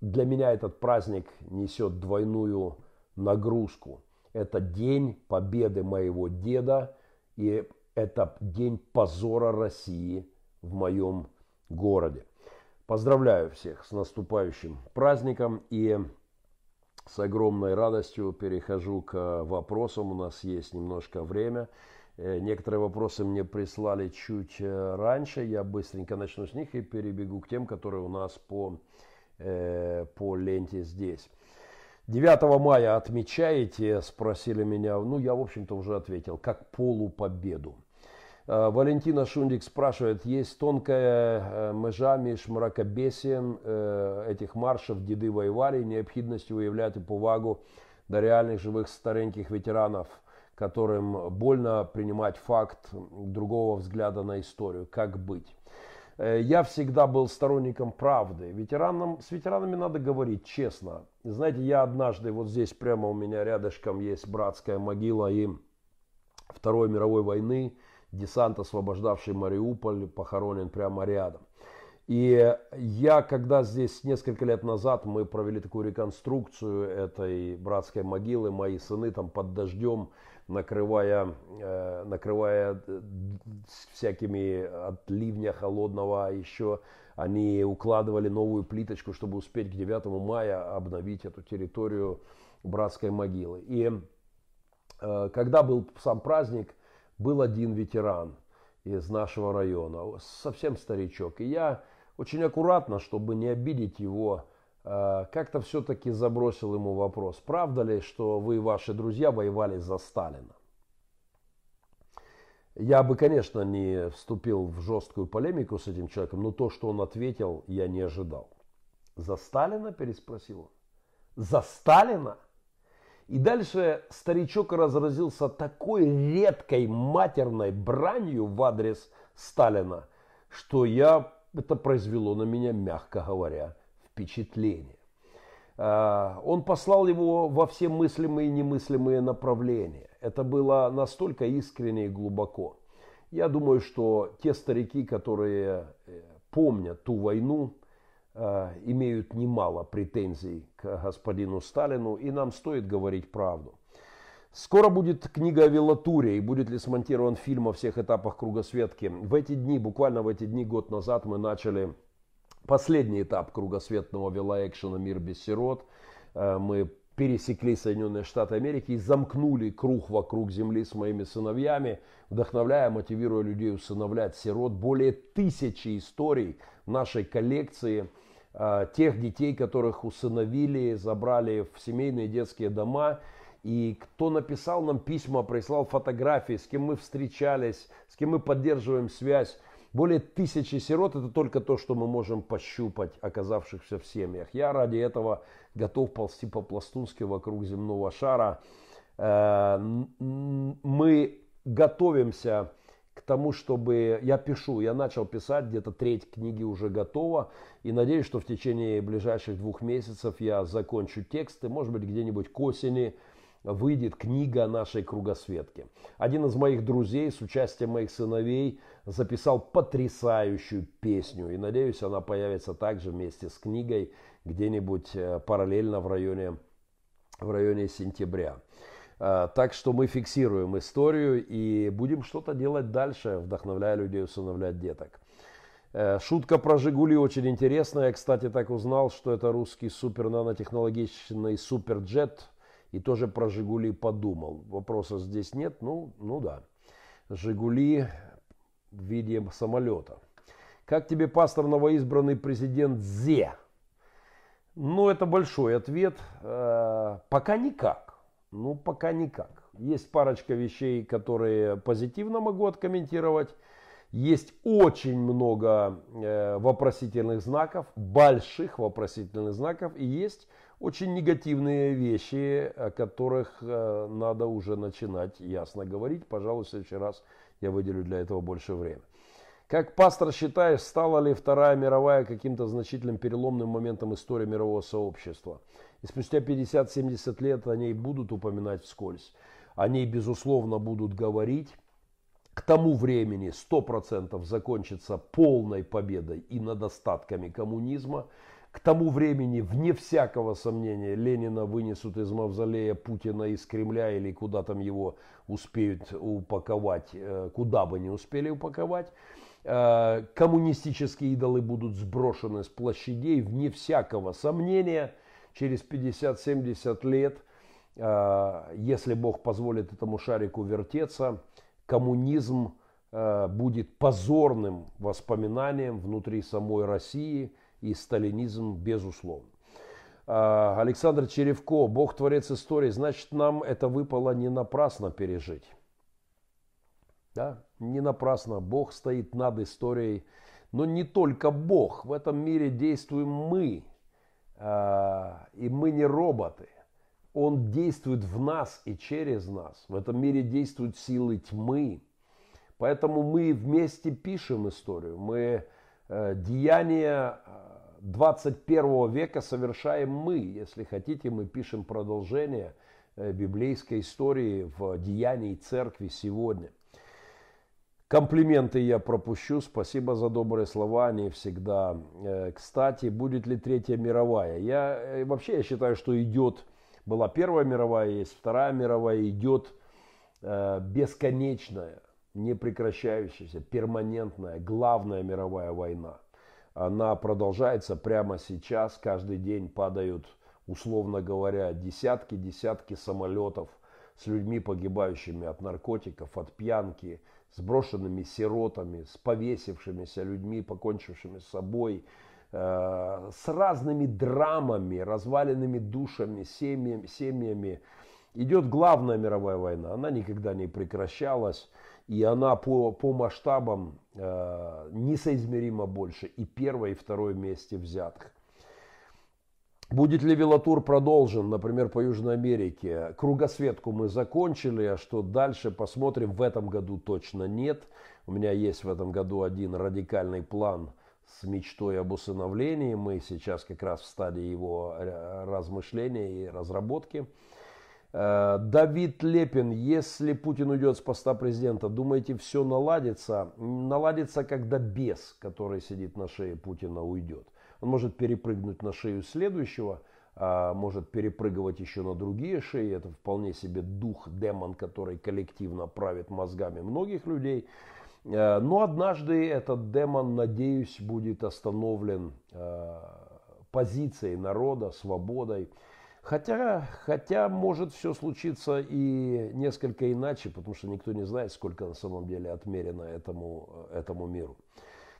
для меня этот праздник несет двойную нагрузку. Это день победы моего деда, и это день позора России в моем городе. Поздравляю всех с наступающим праздником и с огромной радостью перехожу к вопросам. У нас есть немножко время. Э, некоторые вопросы мне прислали чуть э, раньше. Я быстренько начну с них и перебегу к тем, которые у нас по, э, по ленте здесь. 9 мая отмечаете, спросили меня. Ну, я, в общем-то, уже ответил. Как полупобеду. Валентина Шундик спрашивает, есть тонкая межа меж мракобесием этих маршев «Деды воевали» и необходимостью выявлять повагу до реальных живых стареньких ветеранов – которым больно принимать факт другого взгляда на историю. Как быть? Э, я всегда был сторонником правды. Ветеранам, с ветеранами надо говорить честно. Знаете, я однажды, вот здесь прямо у меня рядышком есть братская могила и Второй мировой войны, десант, освобождавший Мариуполь, похоронен прямо рядом. И я, когда здесь несколько лет назад мы провели такую реконструкцию этой братской могилы, мои сыны там под дождем накрывая, э, накрывая э, всякими от ливня холодного, а еще они укладывали новую плиточку, чтобы успеть к 9 мая обновить эту территорию братской могилы. И э, когда был сам праздник, был один ветеран из нашего района, совсем старичок. И я очень аккуратно, чтобы не обидеть его, Э, как-то все-таки забросил ему вопрос, правда ли, что вы и ваши друзья воевали за Сталина? Я бы, конечно, не вступил в жесткую полемику с этим человеком, но то, что он ответил, я не ожидал. За Сталина, переспросил он. За Сталина? И дальше старичок разразился такой редкой матерной бранью в адрес Сталина, что я, это произвело на меня, мягко говоря, впечатление. А, он послал его во все мыслимые и немыслимые направления. Это было настолько искренне и глубоко. Я думаю, что те старики, которые э, помнят ту войну, имеют немало претензий к господину Сталину, и нам стоит говорить правду. Скоро будет книга о велатуре и будет ли смонтирован фильм о всех этапах кругосветки. В эти дни, буквально в эти дни, год назад мы начали Последний этап кругосветного велоэкшена «Мир без сирот». Э, мы пересекли Соединенные Штаты Америки и замкнули круг вокруг Земли с моими сыновьями, вдохновляя, мотивируя людей усыновлять сирот. Более тысячи историй нашей коллекции э, тех детей, которых усыновили, забрали в семейные детские дома. И кто написал нам письма, прислал фотографии, с кем мы встречались, с кем мы поддерживаем связь. Более тысячи сирот – это только то, что мы можем пощупать, оказавшихся в семьях. Я ради этого готов ползти по-пластунски вокруг земного шара. Э, мы готовимся тому, чтобы... Я пишу, я начал писать, где-то треть книги уже готова. И надеюсь, что в течение ближайших двух месяцев я закончу тексты. Может быть, где-нибудь к осени выйдет книга нашей кругосветки. Один из моих друзей с участием моих сыновей записал потрясающую песню. И надеюсь, она появится также вместе с книгой где-нибудь э, параллельно в районе, в районе сентября. Э, так что мы фиксируем историю и будем что-то делать дальше, вдохновляя людей усыновлять деток. Э, шутка про Жигули очень интересная. Я, кстати, так узнал, что это русский супер нанотехнологичный суперджет – и тоже про «Жигули» подумал. Вопроса здесь нет, ну, ну да. «Жигули» в виде самолета. Как тебе пастор новоизбранный президент Зе? Ну, это большой ответ. Э, пока никак. Ну, пока никак. Есть парочка вещей, которые позитивно могу откомментировать. Есть очень много э, вопросительных знаков, больших вопросительных знаков. И есть очень негативные вещи, о которых э, надо уже начинать ясно говорить. Пожалуй, в следующий раз я выделю для этого больше времени. Как пастор считаешь, стала ли Вторая мировая каким-то значительным переломным моментом истории мирового сообщества? И спустя 50-70 лет о ней будут упоминать вскользь. О ней, безусловно, будут говорить. К тому времени 100% закончится полной победой и над остатками коммунизма – К тому времени, вне всякого сомнения, Ленина вынесут из мавзолея Путина из Кремля или куда там его успеют упаковать, э, куда бы не успели упаковать. Э, коммунистические идолы будут сброшены с площадей, вне всякого сомнения, через 50-70 лет, э, если Бог позволит этому шарику вертеться, коммунизм будет позорным воспоминанием внутри самой России – и сталинизм безусловно. А, Александр Черевко, Бог творец истории, значит нам это выпало не напрасно пережить. Да? Не напрасно. Бог стоит над историей. Но не только Бог. В этом мире действуем мы. А, и мы не роботы. Он действует в нас и через нас. В этом мире действуют силы тьмы. Поэтому мы вместе пишем историю. Мы э, деяния 21 века совершаем мы. Если хотите, мы пишем продолжение э, библейской истории в деянии церкви сегодня. Комплименты я пропущу. Спасибо за добрые слова. Они всегда э, кстати. Будет ли Третья мировая? Я э, вообще я считаю, что идет. Была Первая мировая, есть Вторая мировая. Идет бесконечная, непрекращающаяся, перманентная, главная мировая война она продолжается прямо сейчас. Каждый день падают, условно говоря, десятки, десятки самолетов с людьми, погибающими от наркотиков, от пьянки, с брошенными сиротами, с повесившимися людьми, покончившими с собой, э, с разными драмами, разваленными душами, семьями, семьями. Идет главная мировая война, она никогда не прекращалась. И она по, по масштабам э, несоизмеримо больше и первое, и второе месте взятых. Будет ли велотур продолжен, например, по Южной Америке? Кругосветку мы закончили, а что дальше посмотрим. В этом году точно нет. У меня есть в этом году один радикальный план с мечтой об усыновлении. Мы сейчас как раз в стадии его э, размышления и разработки. Э, Давид Лепин, если Путин уйдет с поста президента, думаете, все наладится? Наладится, когда бес, который сидит на шее Путина, уйдет. Он может перепрыгнуть на шею следующего, а может перепрыгивать еще на другие шеи. Это вполне себе дух, демон, который коллективно правит мозгами многих людей. Э, но однажды этот демон, надеюсь, будет остановлен э, позицией народа, свободой. Хотя, хотя может все случиться и несколько иначе, потому что никто не знает, сколько на самом деле отмерено этому, этому миру.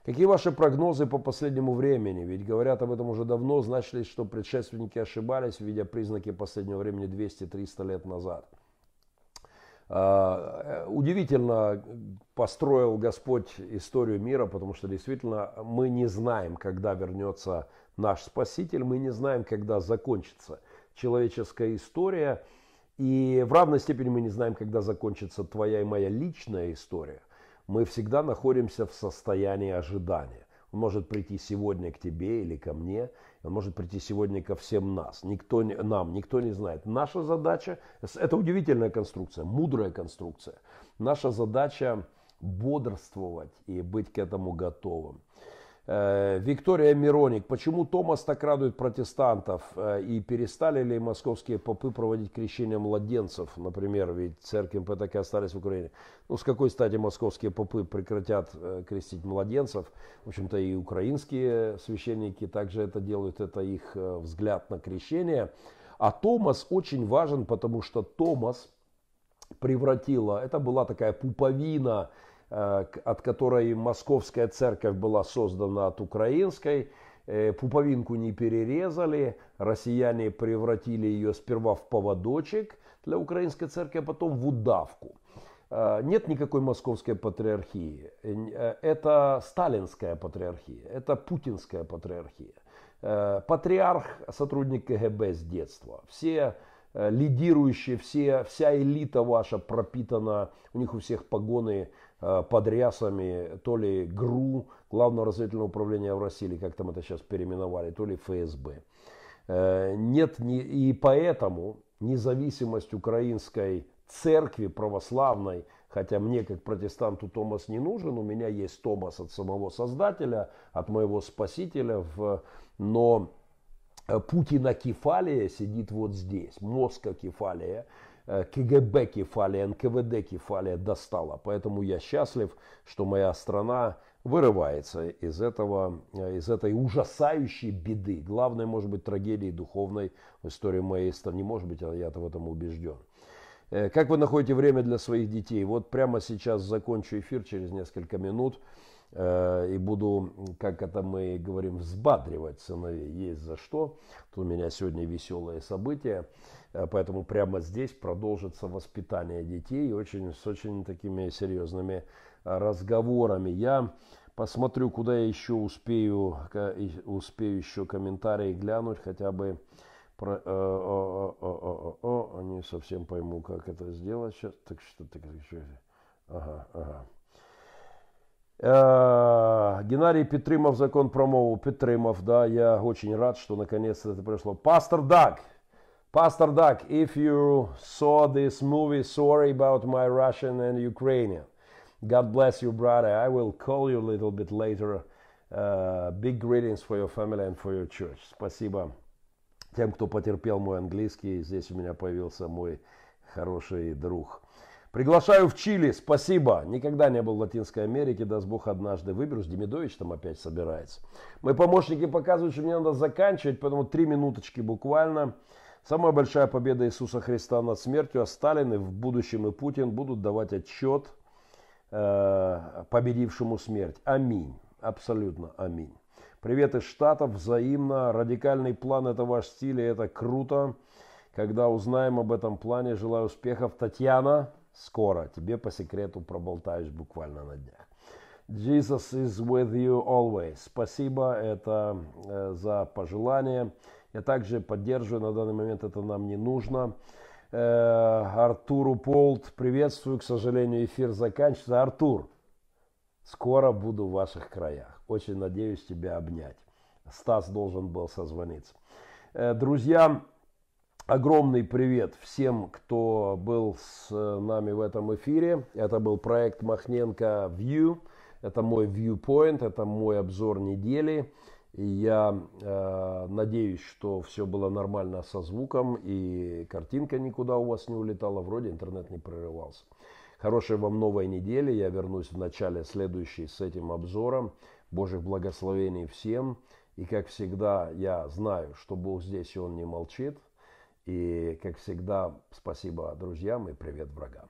Какие ваши прогнозы по последнему времени? Ведь говорят об этом уже давно, значит что предшественники ошибались, видя признаки последнего времени 200-300 лет назад. А, удивительно построил Господь историю мира, потому что действительно мы не знаем, когда вернется наш Спаситель, мы не знаем, когда закончится человеческая история. И в равной степени мы не знаем, когда закончится твоя и моя личная история. Мы всегда находимся в состоянии ожидания. Он может прийти сегодня к тебе или ко мне, он может прийти сегодня ко всем нас. Никто, нам никто не знает. Наша задача, это удивительная конструкция, мудрая конструкция. Наша задача бодрствовать и быть к этому готовым. Э, Виктория Мироник. Почему Томас так радует протестантов? Э, и перестали ли московские попы проводить крещение младенцев? Например, ведь церкви МП остались в Украине. Ну, с какой стати московские попы прекратят э, крестить младенцев? В общем-то, и украинские священники также это делают. Это их взгляд на крещение. А Томас очень важен, потому что Томас превратила, это была такая пуповина, от которой московская церковь была создана от украинской. Э, пуповинку не перерезали, россияне превратили ее сперва в поводочек для украинской церкви, а потом в удавку. Э, нет никакой московской патриархии. Это сталинская патриархия, это путинская патриархия. Патриарх – сотрудник КГБ с детства. Все лидирующие, все, вся элита ваша пропитана, у них у всех погоны Э, под рясами то ли ГРУ, Главного разведывательного управления в России, или как там это сейчас переименовали, то ли ФСБ. Э, нет, и поэтому независимость украинской церкви православной, хотя мне как протестанту Томас не нужен, у меня есть Томас от самого Создателя, от моего Спасителя, но Путина кефалия сидит вот здесь, Москва кефалия, КГБ кефалия, НКВД кефалия достала. Поэтому я счастлив, что моя страна вырывается из, этого, из этой ужасающей беды. Главной, может быть, трагедии духовной в истории моей страны. Не может быть, я в этом убежден. Э, как вы находите время для своих детей? Вот прямо сейчас закончу эфир через несколько минут э, и буду, как это мы говорим, взбадривать сыновей. Есть за что. Тут у меня сегодня веселое событие, э, поэтому прямо здесь продолжится воспитание детей очень, с очень такими серьезными разговорами. Я посмотрю, куда я еще успею, успею еще комментарии глянуть, хотя бы про, э, о, о, о, о, о, не совсем пойму, как это сделать сейчас. Так что так еще. Ага, ага. Э, Геннадий Петрымов, закон про мову. Петрымов, да, я очень рад, что наконец-то это пришло. Пастор Даг, Pastor Даг, if you saw this movie, sorry about my Russian and Ukrainian. God bless you, brother. I will call you a little bit later. Uh, big greetings for your family and for your church. Спасибо тем, кто потерпел мой английский. Здесь у меня появился мой хороший друг. Приглашаю в Чили, спасибо. Никогда не был в Латинской Америке, даст Бог однажды выберусь. Демидович там опять собирается. Мои помощники показывают, что мне надо заканчивать, поэтому три минуточки буквально. Самая большая победа Иисуса Христа над смертью, а Сталин и в будущем и Путин будут давать отчет э, победившему смерть. Аминь. Абсолютно аминь. Привет из Штатов, взаимно. Радикальный план – это ваш стиль, и это круто. Когда узнаем об этом плане, желаю успехов. Татьяна, скоро. Тебе по секрету проболтаюсь буквально на днях. Jesus is with you always. Спасибо это э, за пожелание. Я также поддерживаю, на данный момент это нам не нужно. Э, Артуру Полт, приветствую. К сожалению, эфир заканчивается. Артур, скоро буду в ваших краях. Очень надеюсь тебя обнять. Стас должен был созвониться. Э, друзья, огромный привет всем, кто был с нами в этом эфире. Это был проект Махненко View. Это мой viewpoint, это мой обзор недели. И я э, надеюсь, что все было нормально со звуком и картинка никуда у вас не улетала, вроде интернет не прерывался. Хорошей вам новой недели. Я вернусь в начале следующей с этим обзором. Божьих благословений всем. И как всегда, я знаю, что Бог здесь, и Он не молчит. И как всегда, спасибо друзьям и привет врагам.